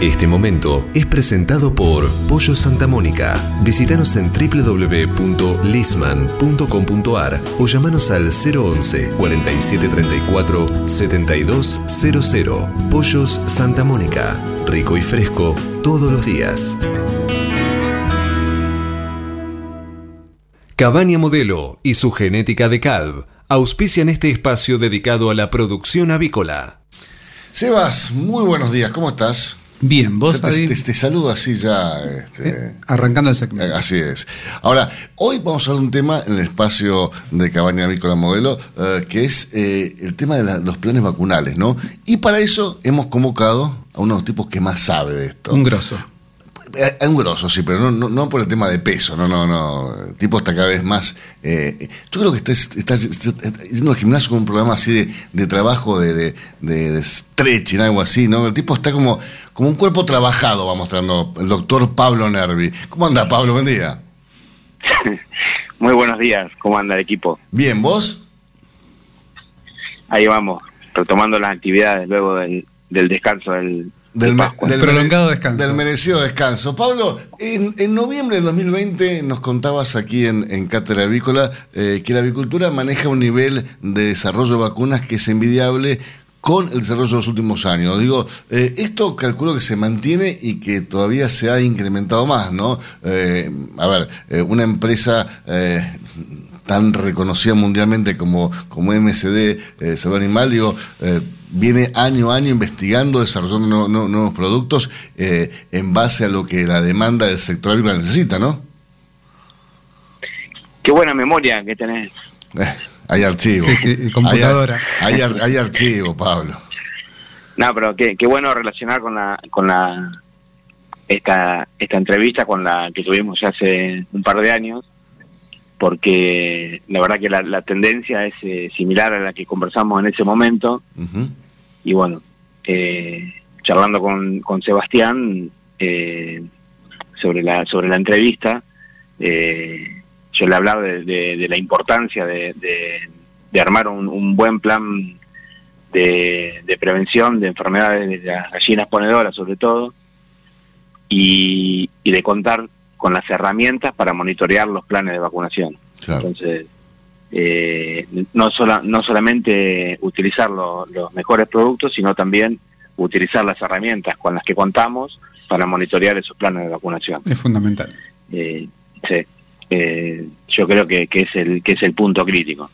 Este momento es presentado por Pollo Santa Mónica. Visítanos en www.lisman.com.ar o llamanos al 011 4734 7200. Pollos Santa Mónica. Rico y fresco todos los días. Cabaña Modelo y su genética de Calv auspician este espacio dedicado a la producción avícola. Sebas, muy buenos días, ¿cómo estás? Bien, vos te, te, te, saludo así ya. Este, eh, arrancando el segmento. Así es. Ahora, hoy vamos a hablar de un tema en el espacio de Cabaña Avícola Modelo, eh, que es eh, el tema de la, los planes vacunales, ¿no? Y para eso hemos convocado a uno de los tipos que más sabe de esto. Un grosso. Es un grosso, sí, pero no, no, no, por el tema de peso, no, no, no. El tipo está cada vez más. Eh, yo creo que está, está, está, yendo al gimnasio con un programa así de, de trabajo, de, de, de, stretching, algo así, ¿no? El tipo está como, como un cuerpo trabajado, va mostrando el doctor Pablo Nervi. ¿Cómo anda, Pablo? Buen día. Muy buenos días, ¿cómo anda el equipo? Bien, ¿vos? Ahí vamos, retomando las actividades luego del, del descanso del, del, del, prolongado descanso. Del merecido descanso. Pablo, en, en, noviembre de 2020 nos contabas aquí en, en Cátedra Avícola eh, que la avicultura maneja un nivel de desarrollo de vacunas que es envidiable con el desarrollo de los últimos años. Digo, eh, esto calculo que se mantiene y que todavía se ha incrementado más, ¿no? Eh, a ver, eh, una empresa tan reconocida mundialmente como, como MSD, eh, Salud Animal, digo, eh, viene año a año investigando, desarrollando no, no, nuevos productos eh, en base a lo que la demanda del sector agrícola necesita, ¿no? Qué buena memoria que tenés. hay archivo. Sí, sí, computadora. Hay, hay, hay, archivo, Pablo. No, pero qué, qué bueno relacionar con la con la esta esta entrevista con la que tuvimos ya hace un par de años porque la verdad que la, la tendencia es eh, similar a la que conversamos en ese momento. Uh -huh. Y bueno, eh, charlando con, con Sebastián eh, sobre, la, sobre la entrevista, eh, yo le hablaba de, de, de la importancia de, de armar un, un, buen plan de, prevención de enfermedades de las gallinas ponedoras sobre todo, y, y de contar con las herramientas para monitorear los planes de vacunación. Claro. Entonces, eh, no, sola, no solamente utilizar lo, los mejores productos, sino también utilizar las herramientas con las que contamos para monitorear esos planes de vacunación. Es fundamental. Eh, sí, eh, yo creo que, que, es el, que es el punto crítico.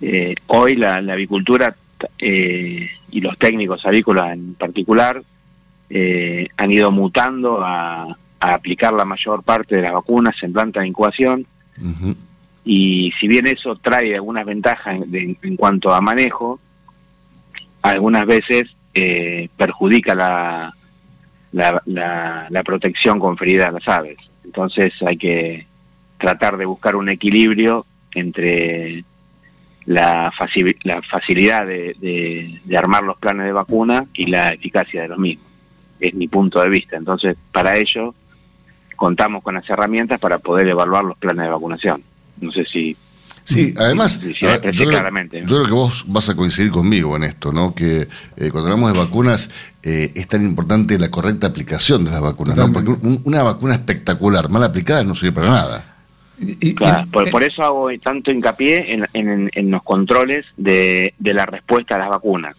Eh, hoy la, la avicultura eh, y los técnicos avícolas en particular han ido mutando a a aplicar la mayor parte de las vacunas en planta de incubación. Uh -huh. Y si bien eso trae algunas ventajas en, de, en cuanto a manejo, algunas veces eh, perjudica la, la, la, la, protección conferida a las aves. Entonces hay que tratar de buscar un equilibrio entre la, facil la facilidad de, de, de armar los planes de vacuna y la eficacia de los mismos. Es mi punto de vista. Entonces, para ello, contamos con las herramientas para poder evaluar los planes de vacunación. No sé si... Sí, además, si, si ver, yo, claramente, ¿no? yo, creo que vos vas a coincidir conmigo en esto, ¿no? Que eh, cuando hablamos de vacunas eh, es tan importante la correcta aplicación de las vacunas, ¿no? Porque un, una vacuna espectacular, mal aplicada, no sirve para nada. Y, claro, y, por, por, eso hago tanto hincapié en, en, en los controles de, de la respuesta a las vacunas.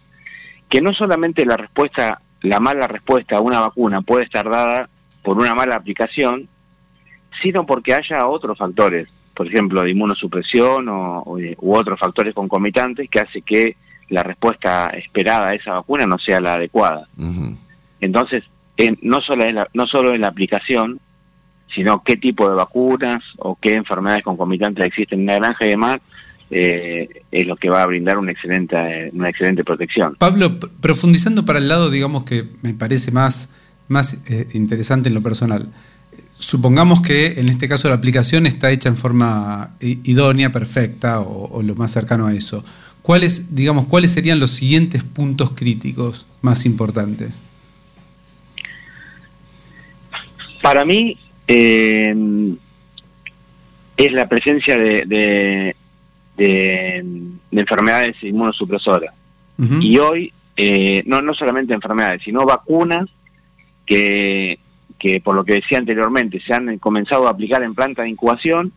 Que no solamente la respuesta, la mala respuesta a una vacuna puede estar dada por una mala aplicación, sino porque haya otros factores, por ejemplo, de inmunosupresión o, o, u otros factores concomitantes que hace que la respuesta esperada a esa vacuna no sea la adecuada. Uh -huh. Entonces, en, no, solo en la, no solo en la aplicación, sino qué tipo de vacunas o qué enfermedades concomitantes existen en la granja y demás, eh, es lo que va a brindar una excelente, una excelente protección. Pablo, profundizando para el lado, digamos que me parece más más eh, interesante en lo personal. Supongamos que en este caso la aplicación está hecha en forma idónea, perfecta o, o, lo más cercano a eso. ¿Cuáles, digamos, cuáles serían los siguientes puntos críticos más importantes? Para mí eh, es la presencia de, de, de, de enfermedades inmunosupresoras. Uh -huh. Y hoy, eh, no, no solamente enfermedades, sino vacunas que, que por lo que decía anteriormente, se han comenzado a aplicar en planta de incubación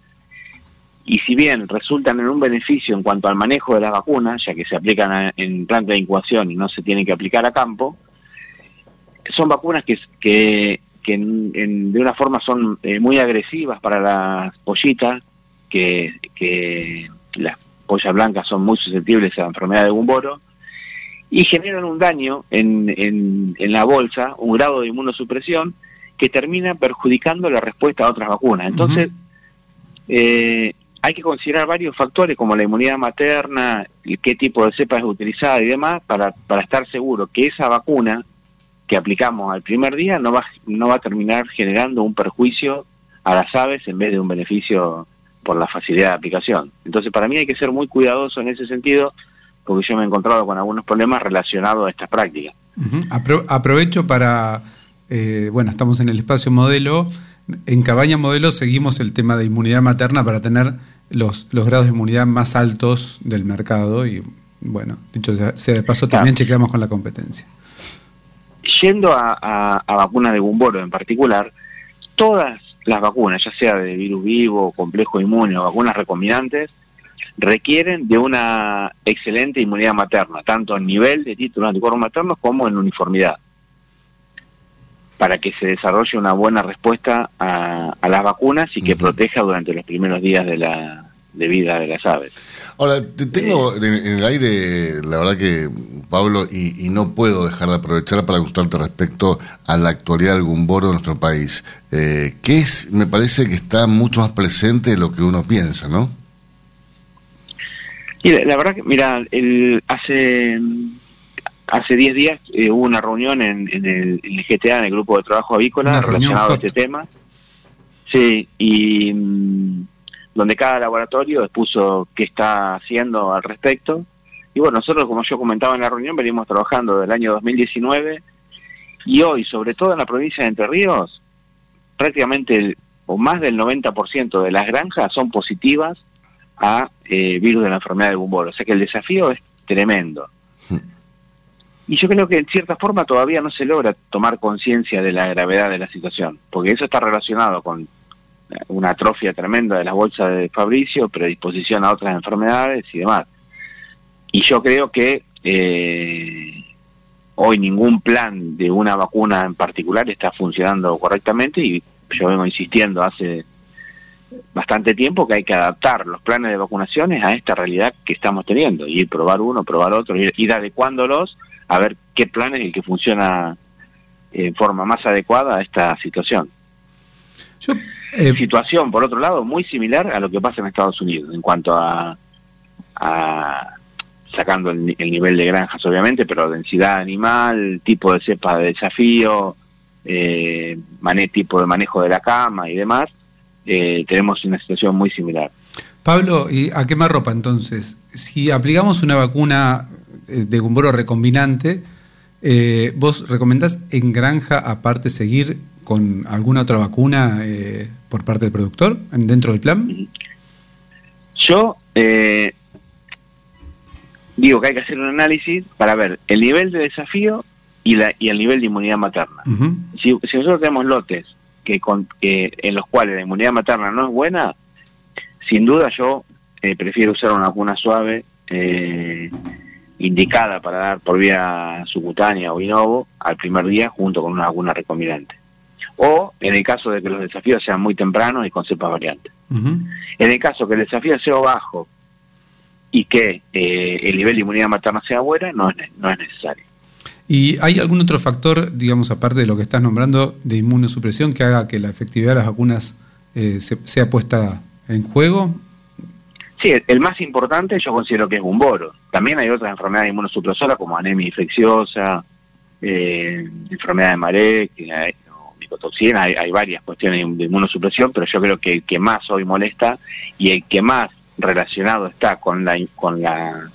y si bien resultan en un beneficio en cuanto al manejo de las vacunas, ya que se aplican en planta de incubación y no se tienen que aplicar a campo, son vacunas que, que, que de una forma son eh, muy agresivas para las pollitas, que, que las pollas blancas son muy susceptibles a la enfermedad de Gumboro, y generan un daño en, en, la bolsa, un grado de inmunosupresión, que termina perjudicando la respuesta a otras vacunas. Entonces, eh, hay que considerar varios factores como la inmunidad materna, qué tipo de cepa es utilizada y demás, para, para estar seguro que esa vacuna que aplicamos al primer día no va, no va a terminar generando un perjuicio a las aves en vez de un beneficio por la facilidad de aplicación. Entonces, para mí hay que ser muy cuidadoso en ese sentido, porque yo me he encontrado con algunos problemas relacionados a estas prácticas. aprovecho para, eh, bueno, estamos en el espacio modelo. En Cabaña Modelo seguimos el tema de inmunidad materna para tener los, los grados de inmunidad más altos del mercado y, bueno, dicho sea de paso, también chequeamos con la competencia. Yendo a, vacunas de Gumboro en particular, todas las vacunas, ya sea de virus vivo, complejo inmune o vacunas recombinantes, requieren de una excelente inmunidad materna, tanto en nivel de títulos anticuerpos maternos como en uniformidad, para que se desarrolle una buena respuesta a, las vacunas y que proteja durante los primeros días de la, de vida de las aves. Ahora, te tengo en, el aire, la verdad que, Pablo, y, no puedo dejar de aprovechar para gustarte respecto a la actualidad del gumboro de nuestro país, eh, que es, me parece que está mucho más presente de lo que uno piensa, ¿no? Mira, la verdad que, mira, el, hace hace 10 días eh, hubo una reunión en, el, GTA, en el grupo de trabajo avícola, relacionado a este tema. Sí, y mm, donde cada laboratorio expuso qué está haciendo al respecto. Y bueno, nosotros, como yo comentaba en la reunión, venimos trabajando del año 2019 y hoy, sobre todo en la provincia de Entre Ríos, prácticamente el, o más del 90% de las granjas son positivas a eh, virus de la enfermedad de Gumboro. O sea que el desafío es tremendo. Y yo creo que en cierta forma todavía no se logra tomar conciencia de la gravedad de la situación, porque eso está relacionado con una atrofia tremenda de las bolsas de Fabricio, predisposición a otras enfermedades y demás. Y yo creo que eh, hoy ningún plan de una vacuna en particular está funcionando correctamente y yo vengo insistiendo hace bastante tiempo que hay que adaptar los planes de vacunaciones a esta realidad que estamos teniendo, y probar uno, probar otro, ir, ir adecuándolos a ver qué plan es el que funciona en forma más adecuada a esta situación. Eh, situación, por otro lado, muy similar a lo que pasa en Estados Unidos en cuanto a, sacando el, nivel de granjas, obviamente, pero densidad animal, tipo de cepa de desafío, eh, tipo de manejo de la cama y demás, eh, tenemos una situación muy similar. Pablo, ¿y a qué más ropa entonces? Si aplicamos una vacuna eh, de gumboro recombinante, ¿vos recomendás en granja aparte seguir con alguna otra vacuna eh, por parte del productor dentro del plan? Yo eh, digo que hay que hacer un análisis para ver el nivel de desafío y, la, y el nivel de inmunidad materna. si, nosotros tenemos lotes que, con, en los cuales la inmunidad materna no es buena, sin duda yo eh, prefiero usar una vacuna suave indicada para dar por vía subcutánea o inovo al primer día junto con una vacuna recombinante o en el caso de que los desafíos sean muy tempranos y con cepas variantes. En el caso que el desafío sea bajo y que eh, el nivel de inmunidad materna sea buena, no es, no es necesario. ¿Y hay algún otro factor, digamos, aparte de lo que estás nombrando, de inmunosupresión que haga que la efectividad de las vacunas eh, sea puesta en juego? Sí, el, más importante yo considero que es un boro. También hay otras enfermedades inmunosupresoras como anemia infecciosa, eh, enfermedad de Marek, que toxina, hay, varias cuestiones de inmunosupresión, pero yo creo que el que más hoy molesta y el que más relacionado está con la, con la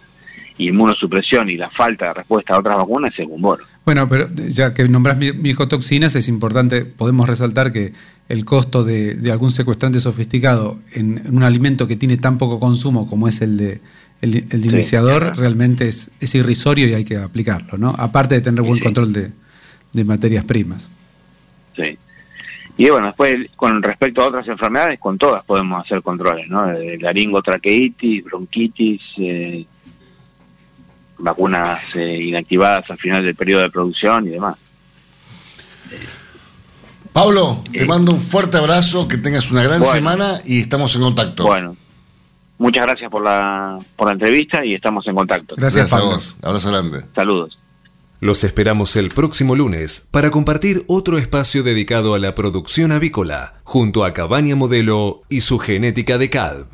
inmunosupresión y la falta de respuesta a otras vacunas es el gumboro. Bueno, pero ya que nombras micotoxinas, es importante, podemos resaltar que el costo de, algún secuestrante sofisticado en, un alimento que tiene tan poco consumo como es el de el, iniciador, realmente es, es, irrisorio y hay que aplicarlo, ¿no? Aparte de tener buen control de materias primas. Y bueno, después con respecto a otras enfermedades, con todas podemos hacer controles, ¿no? De laringotraqueitis, bronquitis, eh, vacunas eh, inactivadas al final del periodo de producción y demás. Pablo, te Eh. mando un fuerte abrazo, que tengas una gran Bueno. semana y estamos en contacto. Bueno, muchas gracias por la, por la entrevista y estamos en contacto. Gracias, a Pablo. vos. Abrazo grande. Saludos. Los esperamos el próximo lunes para compartir otro espacio dedicado a la producción avícola, junto a Cabaña Modelo y su genética de CALV.